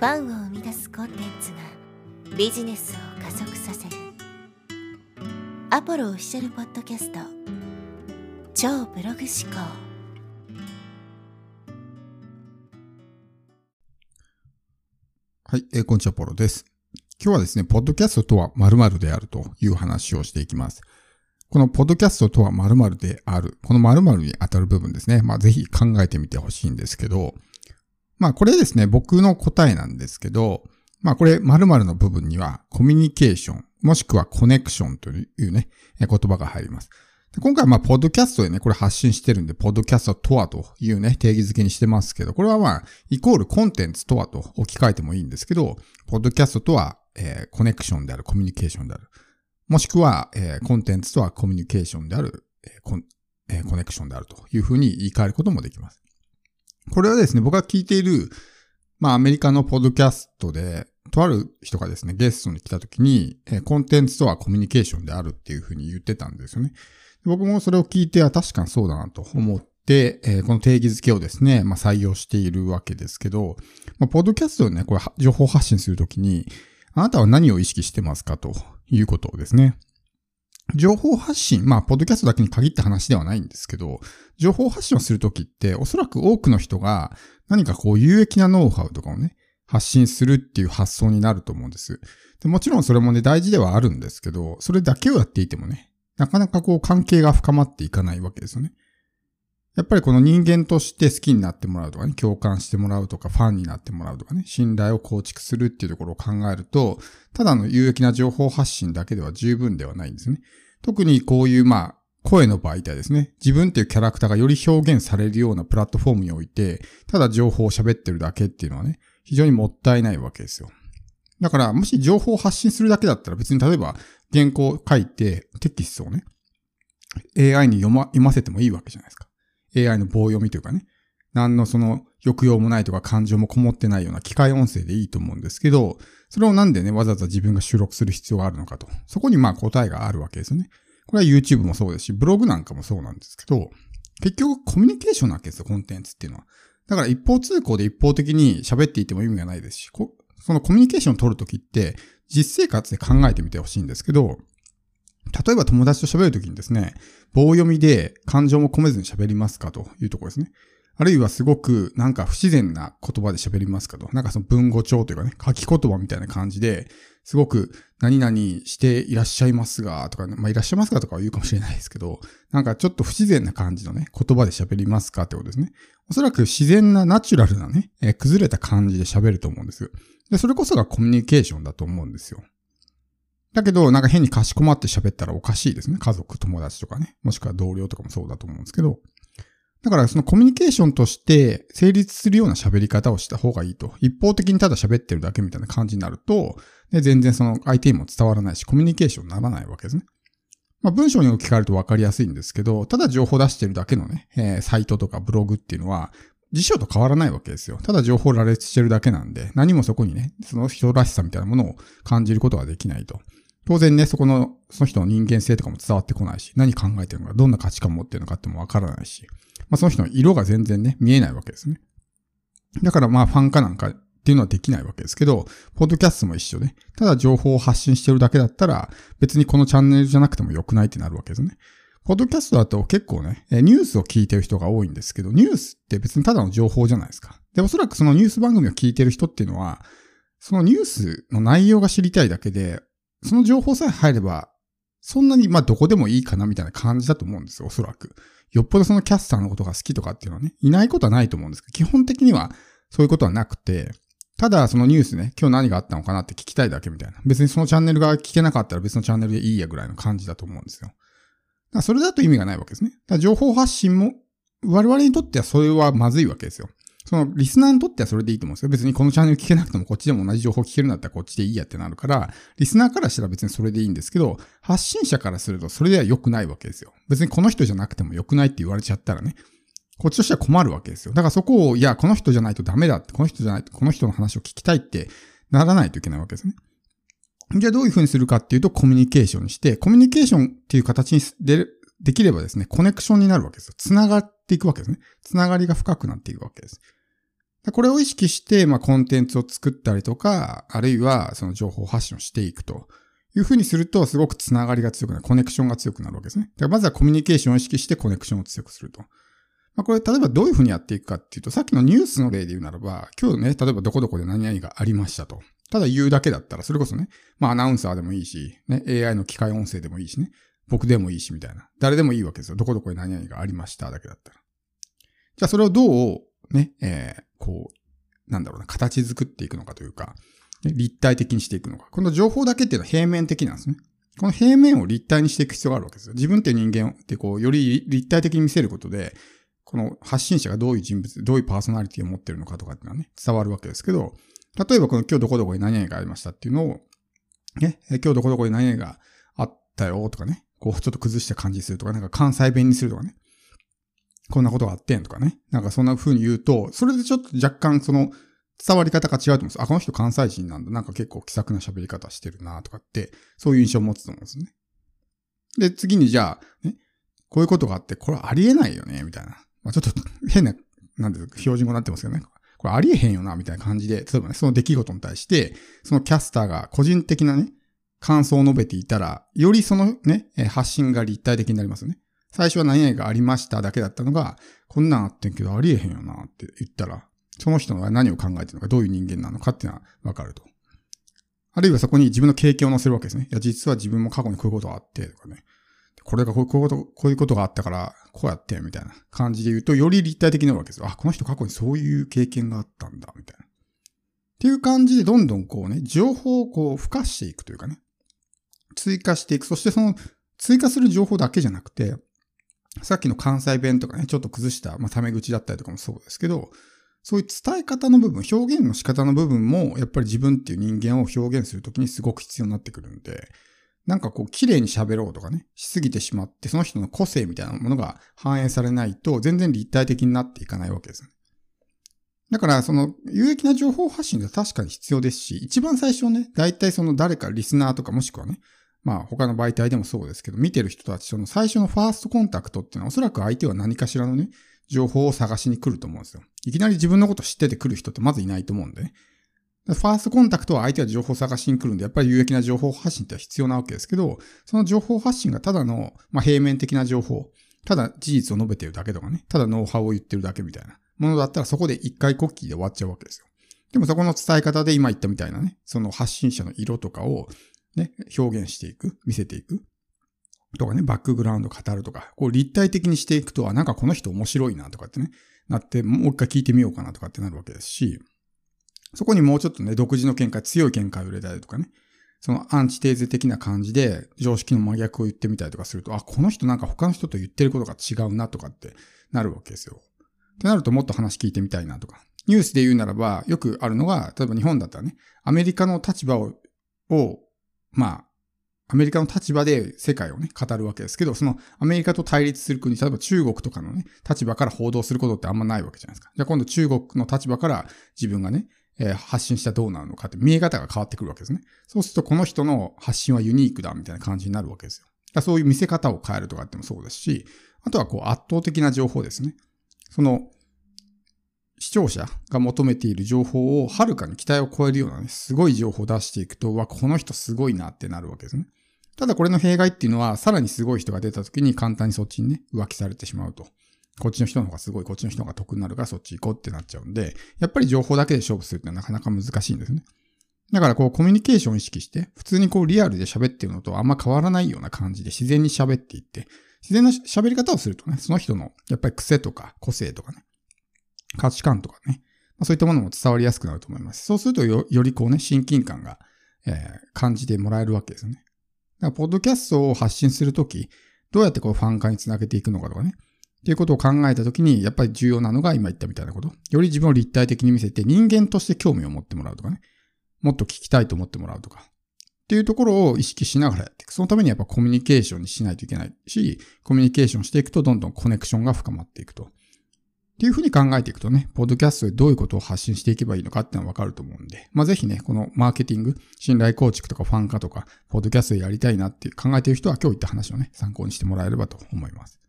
ファンを生み出すコンテンツがビジネスを加速させるアポロオフィシャルポッドキャスト超ブログ思考はい、えー、こんにちは、ポロです。今日はですね、ポッドキャストとは〇〇であるという話をしていきます。このポッドキャストとは〇〇である。この〇〇に当たる部分ですね。まあ、ぜひ考えてみてほしいんですけど、まあこれですね、僕の答えなんですけど、まあこれ〇〇の部分にはコミュニケーション、もしくはコネクションというね、言葉が入ります。今回はまあ、ポッドキャストでね、これ発信してるんで、ポッドキャストとはというね、定義づけにしてますけど、これはまあ、イコールコンテンツとはと置き換えてもいいんですけど、ポッドキャストとは、えー、コネクションである、コミュニケーションである。もしくは、えー、コンテンツとはコミュニケーションである、えーコえー、コネクションであるというふうに言い換えることもできます。これはですね、僕が聞いている、まあ、アメリカのポッドキャストで、とある人がですね、ゲストに来た時に、えコンテンツとはコミュニケーションであるっていうふうに言ってたんですよね。僕もそれを聞いて、あ、確かにそうだなと思って、え、この定義づけをですね、まあ、採用しているわけですけど、まあ、ポッドキャストでね、これ、情報発信するときに、あなたは何を意識してますかということをですね。情報発信、まあ、ポッドキャストだけに限った話ではないんですけど、情報発信をするときって、おそらく多くの人が何かこう有益なノウハウとかをね、発信するっていう発想になると思うんです。でもちろんそれもね、大事ではあるんですけど、それだけをやっていてもね、なかなかこう関係が深まっていかないわけですよね。やっぱりこの人間として好きになってもらうとかね、共感してもらうとか、ファンになってもらうとかね、信頼を構築するっていうところを考えると、ただの有益な情報発信だけでは十分ではないんですね。特にこういうまあ、声の媒体ですね。自分っていうキャラクターがより表現されるようなプラットフォームにおいて、ただ情報を喋ってるだけっていうのはね、非常にもったいないわけですよ。だから、もし情報を発信するだけだったら別に例えば原稿を書いてテキストをね、AI に読ま、読ませてもいいわけじゃないですか。AI の棒読みというかね、何のその抑揚もないとか感情もこもってないような機械音声でいいと思うんですけど、それをなんでね、わざわざ自分が収録する必要があるのかと。そこにまあ答えがあるわけですよね。これは YouTube もそうですし、ブログなんかもそうなんですけど、結局コミュニケーションなわけですよ、コンテンツっていうのは。だから一方通行で一方的に喋っていても意味がないですし、そのコミュニケーションを取るときって、実生活で考えてみてほしいんですけど、例えば友達と喋るときにですね、棒読みで感情も込めずに喋りますかというところですね。あるいはすごくなんか不自然な言葉で喋りますかと。なんかその文語帳というかね、書き言葉みたいな感じで、すごく何々していらっしゃいますが、とか、ね、まあいらっしゃいますかとかは言うかもしれないですけど、なんかちょっと不自然な感じのね、言葉で喋りますかってことですね。おそらく自然なナチュラルなね、えー、崩れた感じで喋ると思うんですよ。で、それこそがコミュニケーションだと思うんですよ。だけど、なんか変にかしこまって喋ったらおかしいですね。家族、友達とかね。もしくは同僚とかもそうだと思うんですけど。だからそのコミュニケーションとして成立するような喋り方をした方がいいと。一方的にただ喋ってるだけみたいな感じになると、で全然その相手にも伝わらないし、コミュニケーションにならないわけですね。まあ文章に置き換えると分かりやすいんですけど、ただ情報出してるだけのね、えー、サイトとかブログっていうのは、辞書と変わらないわけですよ。ただ情報羅列してるだけなんで、何もそこにね、その人らしさみたいなものを感じることはできないと。当然ね、そこの、その人の人間性とかも伝わってこないし、何考えてるのか、どんな価値観を持ってるのかってもわからないし、まあその人の色が全然ね、見えないわけですね。だからまあファン化なんかっていうのはできないわけですけど、ポッドキャストも一緒で、ただ情報を発信してるだけだったら、別にこのチャンネルじゃなくても良くないってなるわけですね。ポッドキャストだと結構ね、ニュースを聞いてる人が多いんですけど、ニュースって別にただの情報じゃないですか。で、おそらくそのニュース番組を聞いてる人っていうのは、そのニュースの内容が知りたいだけで、その情報さえ入れば、そんなにまあどこでもいいかなみたいな感じだと思うんですよ、おそらく。よっぽどそのキャスターのことが好きとかっていうのはね、いないことはないと思うんですけど、基本的にはそういうことはなくて、ただそのニュースね、今日何があったのかなって聞きたいだけみたいな。別にそのチャンネルが聞けなかったら別のチャンネルでいいやぐらいの感じだと思うんですよ。だそれだと意味がないわけですね。だ情報発信も、我々にとってはそれはまずいわけですよ。そのリスナーにとってはそれでいいと思うんですよ。別にこのチャンネル聞けなくてもこっちでも同じ情報聞けるんだったらこっちでいいやってなるから、リスナーからしたら別にそれでいいんですけど、発信者からするとそれでは良くないわけですよ。別にこの人じゃなくても良くないって言われちゃったらね、こっちとしては困るわけですよ。だからそこを、いや、この人じゃないとダメだって、この人じゃないと、この人の話を聞きたいってならないといけないわけですね。じゃあどういうふうにするかっていうとコミュニケーションして、コミュニケーションっていう形にでできればですね、コネクションになるわけですよ。繋がっていくわけですね。繋がりが深くなっていくわけです。これを意識して、まあ、コンテンツを作ったりとか、あるいはその情報発信をしていくというふうにすると、すごくつながりが強くなる、コネクションが強くなるわけですね。だからまずはコミュニケーションを意識してコネクションを強くすると。まあ、これ、例えばどういうふうにやっていくかっていうと、さっきのニュースの例で言うならば、今日ね、例えばどこどこで何々がありましたと。ただ言うだけだったら、それこそね、まあアナウンサーでもいいし、ね、AI の機械音声でもいいしね、僕でもいいしみたいな。誰でもいいわけですよ。どこどこで何々がありましただけだったら。じゃあそれをどう、ね、えー、こう、なんだろうな、形作っていくのかというか、ね立体的にしていくのか。この情報だけっていうのは平面的なんですね。この平面を立体にしていく必要があるわけですよ。自分って人間ってこう、より立体的に見せることで、この発信者がどういう人物、どういうパーソナリティを持ってるのかとかっていうのはね、伝わるわけですけど、例えばこの今日どこどこに何々がありましたっていうのを、ね、今日どこどこに何々があったよとかね、こうちょっと崩した感じするとか、なんか関西弁にするとかね、こんなことがあってんとかね、なんかそんな風に言うと、それでちょっと若干その伝わり方が違うと思うんです。あ、この人関西人なんだ。なんか結構気さくな喋り方してるなとかって、そういう印象を持つと思うんですね。で、次にじゃあ、ね、こういうことがあって、これありえないよね、みたいな。まあ、ちょっと変な、なんで標準語になってますけどね。これありえへんよな、みたいな感じで、例えばね、その出来事に対して、そのキャスターが個人的なね、感想を述べていたら、よりそのね、発信が立体的になりますよね。最初は何々がありましただけだったのが、こんなんあってんけどありえへんよなって言ったら、その人が何を考えてるのか、どういう人間なのかっていうのはわかると。あるいはそこに自分の経験を載せるわけですね。いや、実は自分も過去にこういうことがあって、とかね。これがこういうこと、こういうことがあったから、こうやって、みたいな感じで言うと、より立体的になるわけですよ。あ、この人過去にそういう経験があったんだ、みたいな。っていう感じで、どんどんこうね、情報をこう、付加していくというかね。追加していく。そしてその、追加する情報だけじゃなくて、さっきの関西弁とかね、ちょっと崩した、まあ、タメ口だったりとかもそうですけど、そういう伝え方の部分、表現の仕方の部分も、やっぱり自分っていう人間を表現するときにすごく必要になってくるんで、なんかこう、綺麗に喋ろうとかね、しすぎてしまって、その人の個性みたいなものが反映されないと、全然立体的になっていかないわけです。だから、その、有益な情報発信って確かに必要ですし、一番最初ね、大体その誰かリスナーとかもしくはね、まあ他の媒体でもそうですけど、見てる人たちとの最初のファーストコンタクトっていうのはおそらく相手は何かしらのね、情報を探しに来ると思うんですよ。いきなり自分のこと知ってて来る人ってまずいないと思うんでね。ファーストコンタクトは相手は情報を探しに来るんで、やっぱり有益な情報発信って必要なわけですけど、その情報発信がただの、まあ、平面的な情報、ただ事実を述べてるだけとかね、ただノウハウを言ってるだけみたいなものだったらそこで一回コッキーで終わっちゃうわけですよ。でもそこの伝え方で今言ったみたいなね、その発信者の色とかをね、表現していく、見せていく。とかね、バックグラウンド語るとか、こう立体的にしていくと、は、なんかこの人面白いなとかってね、なって、もう一回聞いてみようかなとかってなるわけですし、そこにもうちょっとね、独自の見解、強い見解を入れたりとかね、そのアンチテーゼ的な感じで常識の真逆を言ってみたりとかすると、あ、この人なんか他の人と言ってることが違うなとかってなるわけですよ。ってなるともっと話聞いてみたいなとか。ニュースで言うならば、よくあるのが、例えば日本だったらね、アメリカの立場を、をまあ、アメリカの立場で世界をね、語るわけですけど、そのアメリカと対立する国、例えば中国とかのね、立場から報道することってあんまないわけじゃないですか。じゃあ今度中国の立場から自分がね、え、発信したらどうなるのかって見え方が変わってくるわけですね。そうするとこの人の発信はユニークだみたいな感じになるわけですよ。だそういう見せ方を変えるとかってもそうですし、あとはこう圧倒的な情報ですね。その、視聴者が求めている情報をはるかに期待を超えるようなね、すごい情報を出していくと、わ、この人すごいなってなるわけですね。ただこれの弊害っていうのは、さらにすごい人が出た時に簡単にそっちにね、浮気されてしまうと。こっちの人の方がすごい、こっちの人が得になるからそっち行こうってなっちゃうんで、やっぱり情報だけで勝負するってなかなか難しいんですね。だからこうコミュニケーションを意識して、普通にこうリアルで喋ってるのとあんま変わらないような感じで自然に喋っていって、自然な喋り方をするとね、その人のやっぱり癖とか個性とかね、価値観とかね、まあ、そういったものも伝わりやすくなると思います。そうするとよりこうね、親近感が、えー、感じてもらえるわけですよね。だから、ポッドキャストを発信するとき、どうやってこうファン化につなげていくのかとかね。っていうことを考えたときに、やっぱり重要なのが今言ったみたいなこと。より自分を立体的に見せて人間として興味を持ってもらうとかね。もっと聞きたいと思ってもらうとか。っていうところを意識しながらやっていく。そのためにやっぱコミュニケーションにしないといけないし、コミュニケーションしていくとどんどんコネクションが深まっていくと。っていうふうに考えていくとね、ポッドキャストでどういうことを発信していけばいいのかっていうのはわかると思うんで、まあぜひね、このマーケティング、信頼構築とかファン化とか、ポッドキャストでやりたいなって考えている人は今日言った話をね、参考にしてもらえればと思います。